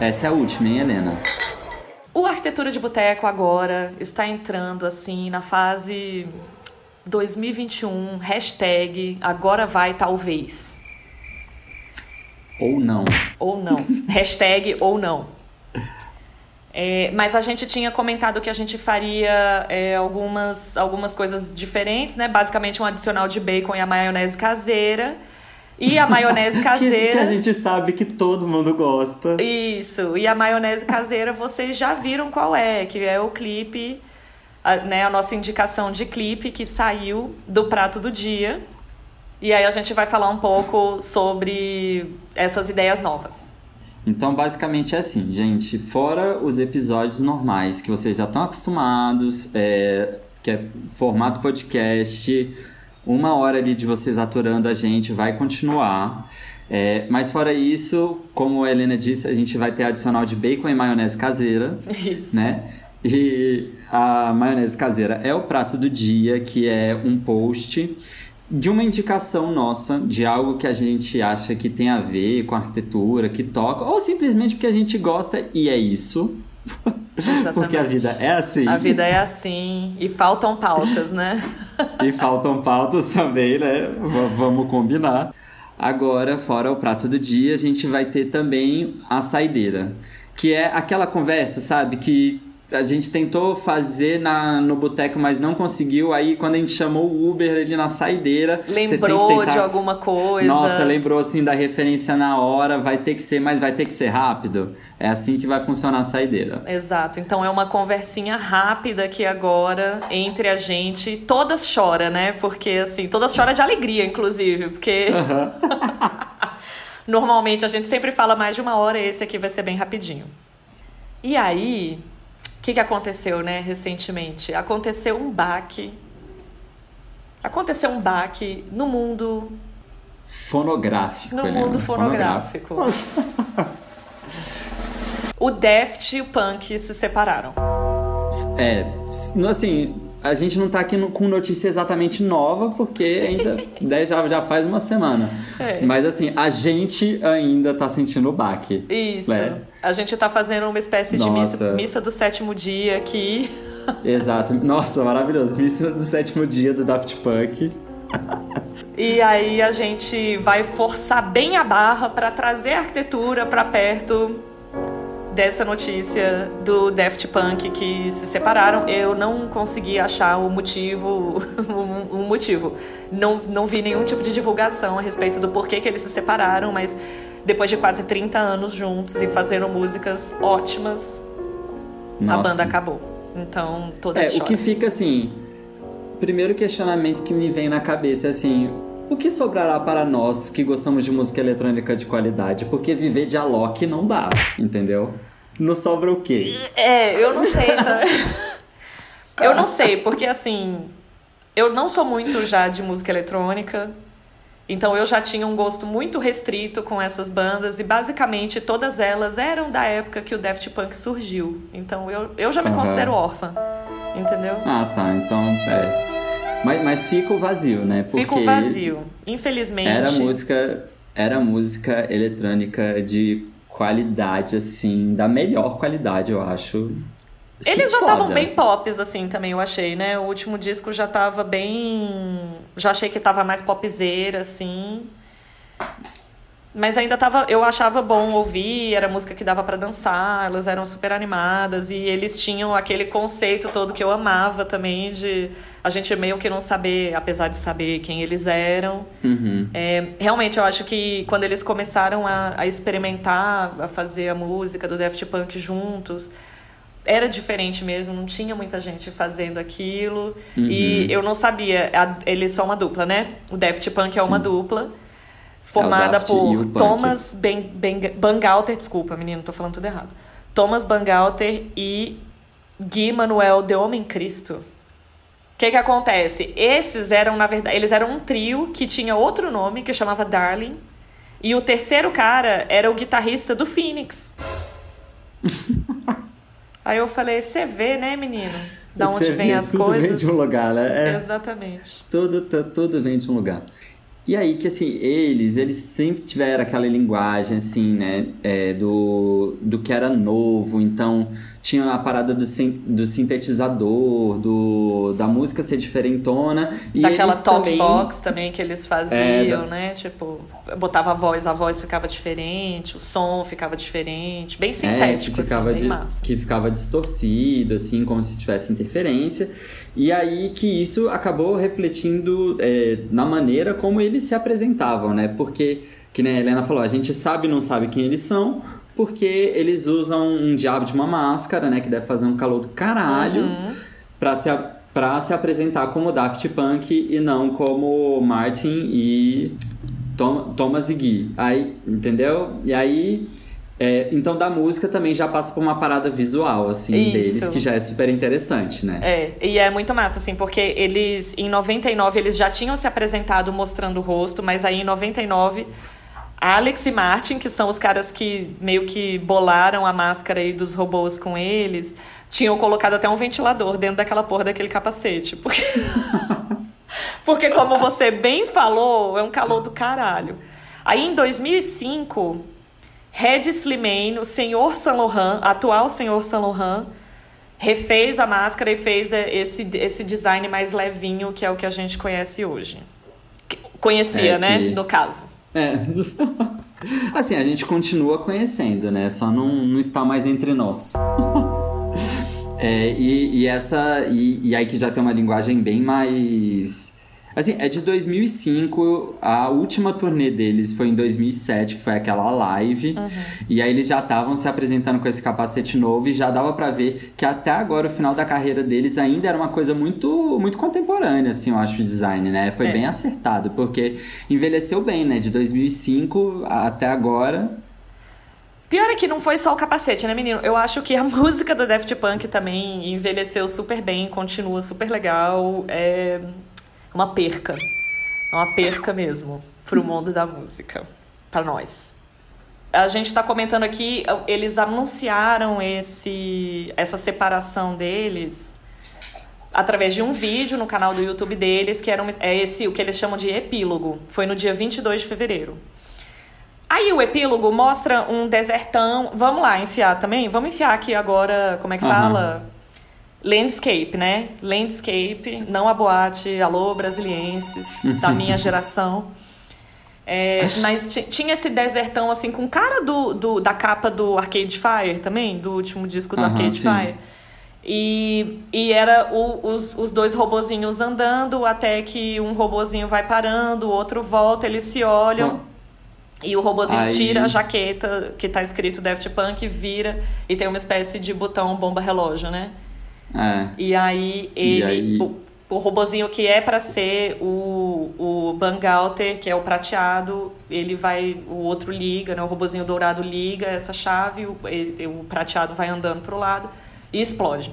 Essa é a última, hein, Helena? O Arquitetura de Boteco agora está entrando assim na fase 2021, hashtag agora vai talvez. Ou não. Ou não. hashtag ou não. É, mas a gente tinha comentado que a gente faria é, algumas, algumas coisas diferentes, né? Basicamente um adicional de bacon e a maionese caseira. E a maionese caseira. que, que, a gente sabe que todo mundo gosta. Isso. E a maionese caseira vocês já viram qual é, que é o clipe, a, né? A nossa indicação de clipe que saiu do prato do dia. E aí a gente vai falar um pouco sobre essas ideias novas. Então, basicamente é assim, gente. Fora os episódios normais que vocês já estão acostumados, é, que é formato podcast, uma hora ali de vocês aturando a gente vai continuar. É, mas fora isso, como a Helena disse, a gente vai ter adicional de bacon e maionese caseira. Isso. Né? E a maionese caseira é o prato do dia, que é um post de uma indicação nossa, de algo que a gente acha que tem a ver com a arquitetura, que toca, ou simplesmente porque a gente gosta e é isso. Exatamente. porque a vida é assim. A vida é assim. E faltam pautas, né? e faltam pautas também, né? V vamos combinar. Agora, fora o prato do dia, a gente vai ter também a saideira. Que é aquela conversa, sabe? Que a gente tentou fazer na, no boteco, mas não conseguiu. Aí, quando a gente chamou o Uber ali na saideira. Lembrou tentar... de alguma coisa. Nossa, lembrou assim da referência na hora. Vai ter que ser, mas vai ter que ser rápido. É assim que vai funcionar a saideira. Exato. Então é uma conversinha rápida aqui agora entre a gente. Todas chora, né? Porque assim, todas choram de alegria, inclusive. Porque. Uhum. Normalmente a gente sempre fala mais de uma hora, esse aqui vai ser bem rapidinho. E aí, o que, que aconteceu, né, recentemente? Aconteceu um baque. Aconteceu um baque no mundo. Fonográfico. No mundo fonográfico. fonográfico. o Deft e o Punk se separaram. É, assim, a gente não tá aqui no, com notícia exatamente nova, porque ainda né, já, já faz uma semana. É. Mas assim, a gente ainda tá sentindo o baque. Isso. Né? A gente tá fazendo uma espécie Nossa. de missa, missa do sétimo dia aqui. Exato. Nossa, maravilhoso. Missa do sétimo dia do Daft Punk. E aí a gente vai forçar bem a barra para trazer a arquitetura para perto dessa notícia do Daft Punk que se separaram. Eu não consegui achar o motivo, um motivo. Não, não vi nenhum tipo de divulgação a respeito do porquê que eles se separaram, mas depois de quase 30 anos juntos e fazendo músicas ótimas, Nossa. a banda acabou. Então, todas É, choram. o que fica assim, primeiro questionamento que me vem na cabeça é assim, o que sobrará para nós que gostamos de música eletrônica de qualidade? Porque viver de Alok não dá, entendeu? Não sobra o quê? É, eu não sei também. eu não sei, porque assim, eu não sou muito já de música eletrônica. Então eu já tinha um gosto muito restrito com essas bandas e basicamente todas elas eram da época que o Daft Punk surgiu. Então eu, eu já me uhum. considero órfã, entendeu? Ah, tá. Então, é. Mas, mas fica o vazio, né? Porque fica o vazio. Infelizmente. Era música, era música eletrônica de qualidade, assim, da melhor qualidade, eu acho. Eles já estavam bem pops, assim, também, eu achei, né? O último disco já tava bem. Já achei que tava mais popzeira, assim. Mas ainda tava. Eu achava bom ouvir, era música que dava para dançar, elas eram super animadas e eles tinham aquele conceito todo que eu amava também de a gente meio que não saber, apesar de saber quem eles eram. Uhum. É, realmente, eu acho que quando eles começaram a, a experimentar, a fazer a música do Daft Punk juntos era diferente mesmo, não tinha muita gente fazendo aquilo. Uhum. E eu não sabia. Eles são uma dupla, né? O Daft Punk é Sim. uma dupla formada é por Thomas ben, ben, Bangalter, desculpa, menino, tô falando tudo errado. Thomas Bangalter e Gui Manuel de Homem Cristo. O que que acontece? Esses eram, na verdade, eles eram um trio que tinha outro nome, que chamava Darling. E o terceiro cara era o guitarrista do Phoenix. Aí eu falei, você vê, né, menino? Da onde vem as tudo coisas. Tudo vem de um lugar, né? É. Exatamente. Tudo, tudo vem de um lugar. E aí que, assim, eles, eles sempre tiveram aquela linguagem, assim, né, é, do, do que era novo, então tinha a parada do, do sintetizador, do, da música ser diferentona. E Daquela talk também, box também que eles faziam, é, né, tipo, botava a voz, a voz ficava diferente, o som ficava diferente, bem sintético, é, que ficava assim, bem massa. Que ficava distorcido, assim, como se tivesse interferência. E aí que isso acabou refletindo é, na maneira como eles se apresentavam, né? Porque, que nem a Helena falou, a gente sabe e não sabe quem eles são, porque eles usam um diabo de uma máscara, né? Que deve fazer um calor do caralho, uhum. pra se para se apresentar como Daft Punk e não como Martin e Tom, Thomas e Guy. Aí, entendeu? E aí é, então, da música também já passa por uma parada visual, assim, Isso. deles, que já é super interessante, né? É, e é muito massa, assim, porque eles, em 99, eles já tinham se apresentado mostrando o rosto, mas aí em 99, Alex e Martin, que são os caras que meio que bolaram a máscara aí dos robôs com eles, tinham colocado até um ventilador dentro daquela porra daquele capacete, porque... porque, como você bem falou, é um calor do caralho. Aí, em 2005 Red Slimane, o senhor Saint Laurent, atual senhor Saint Laurent, refez a máscara e fez esse, esse design mais levinho, que é o que a gente conhece hoje. Conhecia, é né? No caso. É. assim, a gente continua conhecendo, né? Só não, não está mais entre nós. é, e, e essa. E, e aí que já tem uma linguagem bem mais Assim, é de 2005, a última turnê deles foi em 2007, que foi aquela live. Uhum. E aí eles já estavam se apresentando com esse capacete novo e já dava para ver que até agora o final da carreira deles ainda era uma coisa muito muito contemporânea, assim, eu acho o design, né? Foi é. bem acertado, porque envelheceu bem, né? De 2005 até agora. Pior é que não foi só o capacete, né, menino? Eu acho que a música do Daft Punk também envelheceu super bem, continua super legal. É uma perca. É uma perca mesmo pro mundo da música, para nós. A gente está comentando aqui, eles anunciaram esse, essa separação deles através de um vídeo no canal do YouTube deles, que era um, é esse o que eles chamam de epílogo. Foi no dia 22 de fevereiro. Aí o epílogo mostra um desertão. Vamos lá, enfiar também? Vamos enfiar aqui agora, como é que uhum. fala? Landscape, né? Landscape, não a boate, alô brasilienses, da minha geração. É, mas tinha esse desertão assim com cara do, do, da capa do Arcade Fire também, do último disco do Arcade sim. Fire. E, e era o, os, os dois robozinhos andando até que um robozinho vai parando, o outro volta, eles se olham. E o robozinho Aí... tira a jaqueta que tá escrito Daft Punk, vira e tem uma espécie de botão bomba relógio, né? É. E aí ele. E aí... O, o robozinho que é para ser o, o Bangalter, que é o prateado, ele vai. O outro liga, né? O robozinho dourado liga essa chave, o, ele, o prateado vai andando pro lado e explode.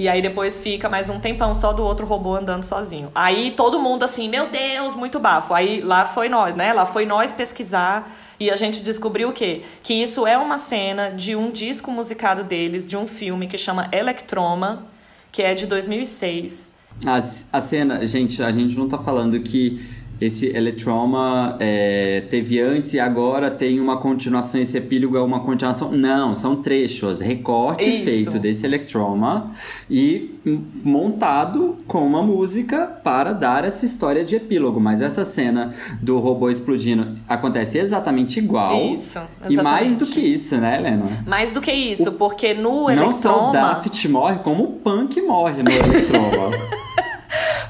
E aí depois fica mais um tempão só do outro robô andando sozinho. Aí todo mundo assim, meu Deus, muito bafo. Aí lá foi nós, né? Lá foi nós pesquisar e a gente descobriu o quê? Que isso é uma cena de um disco musicado deles, de um filme que chama Electroma, que é de 2006. A, a cena, gente, a gente não tá falando que esse Electroma é, teve antes e agora tem uma continuação, esse epílogo é uma continuação. Não, são trechos, recorte Isso. feito desse Electroma e montado com uma música para dar essa história de epílogo. Mas essa cena do robô explodindo acontece exatamente igual. Isso, exatamente. E mais do que isso, né, Helena? Mais do que isso, o... porque no Electroma... Não só o Daft morre, como o Punk morre no Electroma.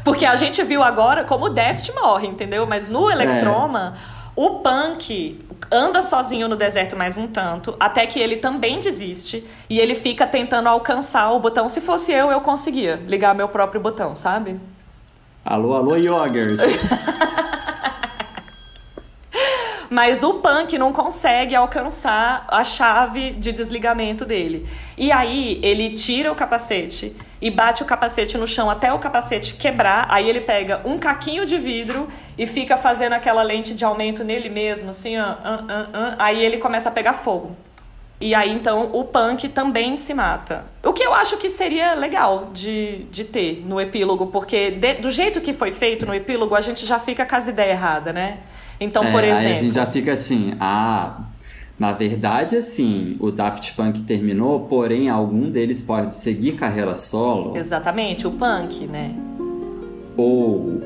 Porque a gente viu agora como o Deft morre, entendeu? Mas no Electroma, é. o Punk anda sozinho no deserto mais um tanto, até que ele também desiste e ele fica tentando alcançar o botão. Se fosse eu, eu conseguia ligar meu próprio botão, sabe? Alô, alô, Yogers! Mas o punk não consegue alcançar a chave de desligamento dele. E aí ele tira o capacete e bate o capacete no chão até o capacete quebrar. Aí ele pega um caquinho de vidro e fica fazendo aquela lente de aumento nele mesmo, assim. Uh, uh, uh, aí ele começa a pegar fogo. E aí, então, o punk também se mata. O que eu acho que seria legal de, de ter no epílogo, porque de, do jeito que foi feito no epílogo, a gente já fica com as ideias erradas, né? Então, é, por exemplo. Aí a gente já fica assim, ah. Na verdade, assim, o Daft Punk terminou, porém algum deles pode seguir carreira solo. Exatamente, o punk, né? Ou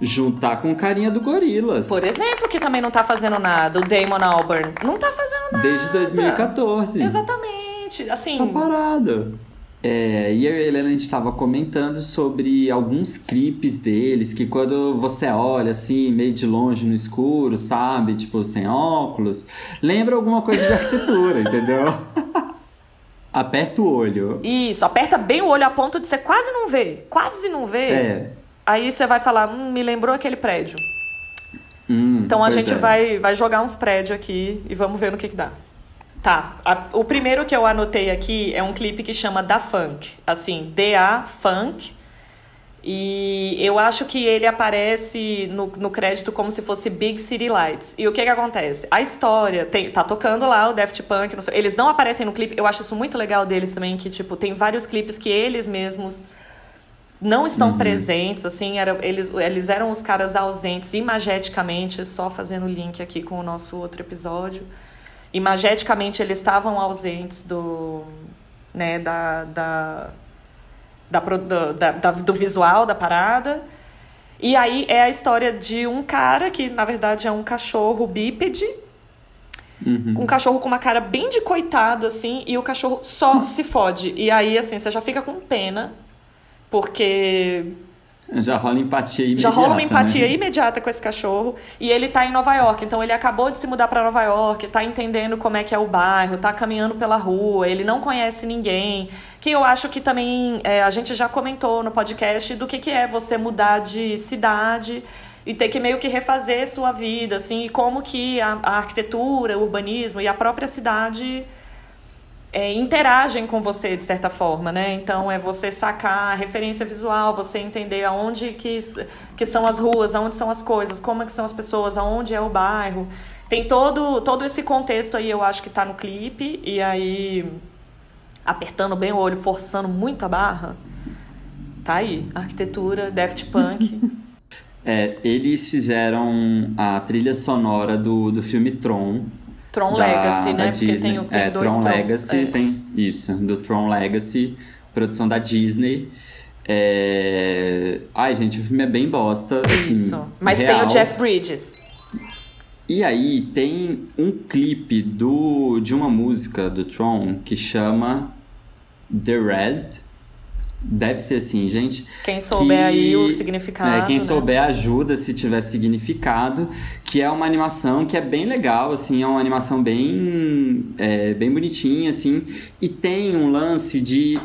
juntar com carinha do Gorilas. Por exemplo, que também não tá fazendo nada, o Damon Albarn. Não tá fazendo nada. Desde 2014. Exatamente, assim... Tá parado. É, e eu e a Helena a gente estava comentando sobre alguns clipes deles que quando você olha assim, meio de longe no escuro, sabe? Tipo, sem óculos, lembra alguma coisa de arquitetura, entendeu? Aperta o olho. Isso, aperta bem o olho a ponto de você quase não ver. Quase não ver. É. Aí você vai falar, hum, me lembrou aquele prédio. Hum, então a gente é. vai, vai jogar uns prédios aqui e vamos ver no que, que dá. Tá, a- o primeiro que eu anotei aqui é um clipe que chama Da Funk. Assim, D-A Funk. E eu acho que ele aparece no, no crédito como se fosse Big City Lights. E o que que acontece? A história, tem, tá tocando lá o Daft Punk, não sei- eles não aparecem no clipe. Eu acho isso muito legal deles também, que tipo, tem vários clipes que eles mesmos não estão presentes, assim, era, eles, eles eram os caras ausentes imageticamente, só fazendo link aqui com o nosso outro episódio. Imageticamente eles estavam ausentes do, né, da, da, da, da- da- do visual da parada. E aí é a história de um cara que, na verdade, é um cachorro bípede, um cachorro com uma cara bem de coitado, assim, e o cachorro só se fode. E aí, assim, você já fica com pena, porque Já rola empatia imediata. já rola uma empatia né? imediata com esse cachorro. E ele tá em Nova York, então ele acabou de se mudar pra Nova York, tá entendendo como é que é o bairro, tá caminhando pela rua, ele não conhece ninguém. Que eu acho que também é, a gente já comentou no podcast do que, que é você mudar de cidade e ter que meio que refazer sua vida, assim, e como que a, a arquitetura, o urbanismo e a própria cidade é, interagem com você de certa forma, né? Então é você sacar a referência visual, você entender aonde que, que são as ruas, aonde são as coisas, como é que são as pessoas, aonde é o bairro. Tem todo, todo esse contexto aí, eu acho que tá no clipe, e aí apertando bem o olho, forçando muito a barra. Tá aí, arquitetura, Daft Punk. É, eles fizeram a trilha sonora do, do filme Tron. Tron da- Legacy, da né? Porque Disney. tem, o- tem é, dois Tron Trons, Legacy, é. tem isso, do Tron Legacy, produção da Disney. É... Ai, gente, o filme é bem bosta, assim, Isso. Mas tem real. o Jeff Bridges. E aí tem um clipe do, de uma música do Tron que chama The Rest. Deve ser assim, gente. Quem souber que- aí o significado. É, quem né? souber ajuda se tiver significado, que é uma animação que é bem legal, assim, é uma animação bem, é, bem bonitinha, assim, e tem um lance de,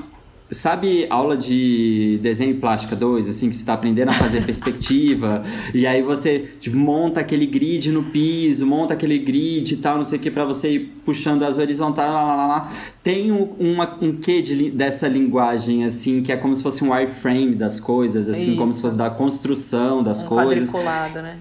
sabe, aula de desenho e plástica 2, assim, que você tá aprendendo a fazer perspectiva, e aí você tipo, monta aquele grid no piso, monta aquele grid e tal, não sei o que, pra você ir puxando as horizontais, lá, lá, lá, lá. Tem um, uma, um quê de, dessa linguagem, assim, que é como se fosse um wireframe das coisas, assim, como Isso. se fosse da construção das um coisas. quadriculado, né?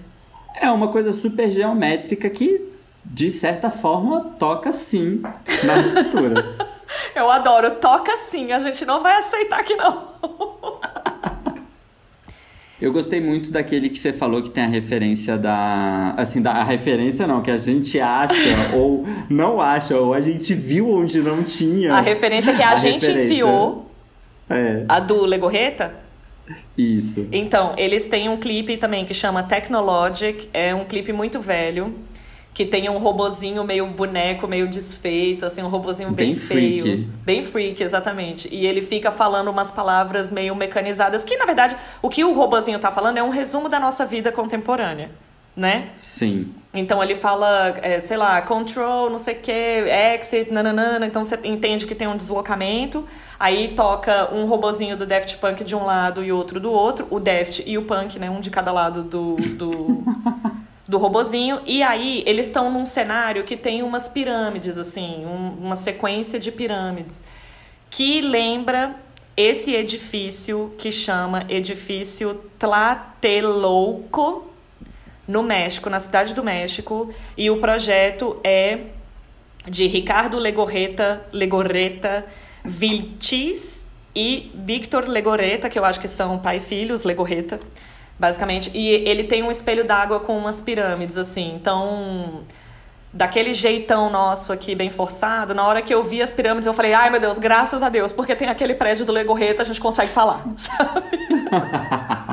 É uma coisa super geométrica que, de certa forma, toca sim na arquitetura. Eu adoro. Toca sim, a gente não vai aceitar que não. Eu gostei muito daquele que você falou que tem a referência da. Assim, da, a referência não, que a gente acha ou não acha, ou a gente viu onde não tinha. A referência que a, A gente referência. enfiou, É, a do Legorreta. isso. Então, eles têm um clipe também que chama Technologic. É um clipe muito velho. Que tem um robozinho meio boneco, meio desfeito, assim, um robozinho bem, Bem feio. freak. Bem freak, exatamente. E ele fica falando umas palavras meio mecanizadas, que na verdade o que o robozinho tá falando é um resumo da nossa vida contemporânea, né? Sim. Então ele fala, é, sei lá, control, não sei o que, exit, nananana. Então você entende que tem um deslocamento. Aí toca um robozinho do Daft Punk de um lado e outro do outro. O Daft e o Punk, né? Um de cada lado do, do, do robozinho. E aí eles estão num cenário que tem umas pirâmides, assim, um- uma sequência de pirâmides. Que lembra esse edifício que chama Edifício Tlatelolco no México, na cidade do México, e o projeto é de Ricardo Legorreta, Legorreta Viltis e Victor Legorreta, que eu acho que são pai e filhos, Legorreta, basicamente. E ele tem um espelho d'água com umas pirâmides, assim. Então, daquele jeitão nosso aqui, bem forçado, na hora que eu vi as pirâmides, eu falei, ai meu Deus, graças a Deus, porque tem aquele prédio do Legorreta, a gente consegue falar, sabe?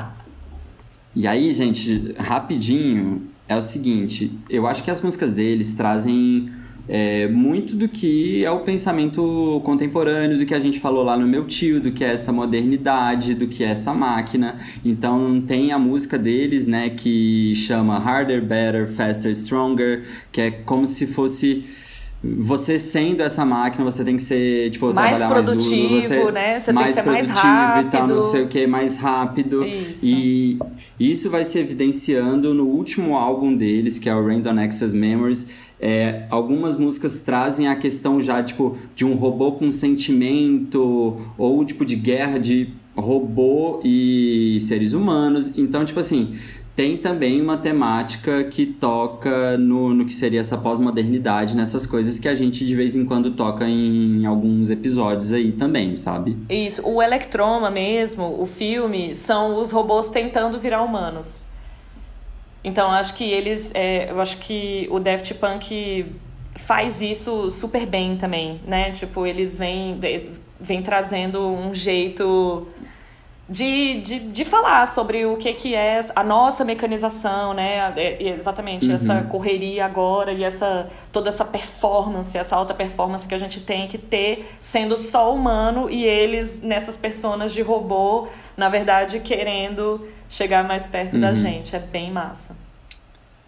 e aí, gente, rapidinho, é o seguinte, eu acho que as músicas deles trazem é, muito do que é o pensamento contemporâneo, do que a gente falou lá no meu tio, do que é essa modernidade, do que é essa máquina. Então tem a música deles, né, que chama Harder, Better, Faster, Stronger, que é como se fosse você sendo essa máquina, você tem que ser, tipo, mais trabalhar produtivo, mais duro, você né? Você mais tem que ser mais rápido. e tal, não sei o que, mais rápido. Isso. E isso vai se evidenciando no último álbum deles, que é o Random Access Memories. É, algumas músicas trazem a questão já, tipo, de um robô com sentimento, ou tipo de guerra de robô e seres humanos. Então, tipo assim, tem também uma temática que toca no, no que seria essa pós-modernidade, nessas coisas que a gente de vez em quando toca em alguns episódios aí também, sabe? Isso, o Electroma mesmo, o filme, são os robôs tentando virar humanos. Então acho que eles, é, eu acho que o Daft Punk faz isso super bem também, né? Tipo, eles vêm, vêm trazendo um jeito de, de, de falar sobre o que, que é a nossa mecanização, né? É, exatamente, Uhum. essa correria agora e essa toda essa performance, essa alta performance que a gente tem que ter sendo só humano e eles nessas personas de robô, na verdade, querendo chegar mais perto da Uhum. gente. É bem massa.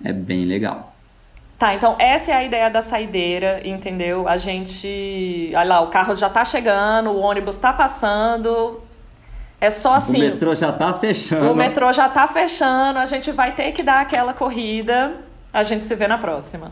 É bem legal. Tá, então essa é a ideia da saideira, entendeu? A gente. Olha lá, o carro já tá chegando, o ônibus tá passando. É só assim. o metrô já tá fechando. O metrô já tá fechando, a gente vai ter que dar aquela corrida. A gente se vê na próxima.